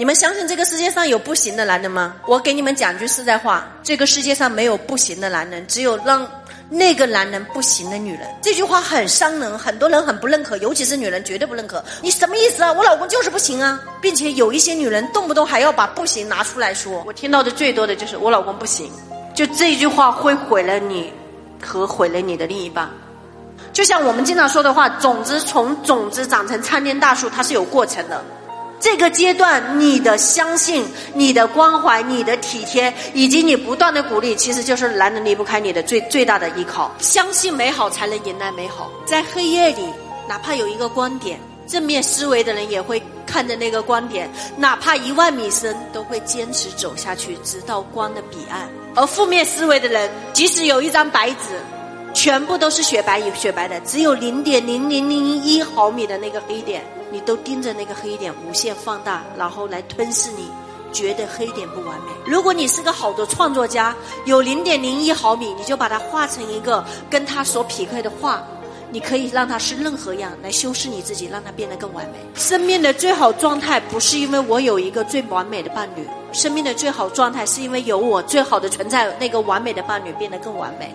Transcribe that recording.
你们相信这个世界上有不行的男人吗？我给你们讲句实在话，这个世界上没有不行的男人，只有让那个男人不行的女人。这句话很伤人，很多人很不认可，尤其是女人绝对不认可。你什么意思啊？我老公就是不行啊，并且有一些女人动不动还要把不行拿出来说。我听到的最多的就是我老公不行，就这句话会毁了你和毁了你的另一半。就像我们经常说的话，种子从种子长成参天大树，它是有过程的。这个阶段，你的相信、你的关怀、你的体贴，以及你不断的鼓励，其实就是男人离不开你的最最大的依靠。相信美好，才能迎来美好。在黑夜里，哪怕有一个光点，正面思维的人也会看着那个光点，哪怕一万米深，都会坚持走下去，直到光的彼岸。而负面思维的人，即使有一张白纸，全部都是雪白与雪白的，只有零点零零零一毫米的那个黑点。你都盯着那个黑点无限放大，然后来吞噬你，觉得黑点不完美。如果你是个好的创作家，有零点零一毫米，你就把它画成一个跟它所匹配的画，你可以让它是任何样来修饰你自己，让它变得更完美。生命的最好状态不是因为我有一个最完美的伴侣，生命的最好状态是因为有我最好的存在，那个完美的伴侣变得更完美。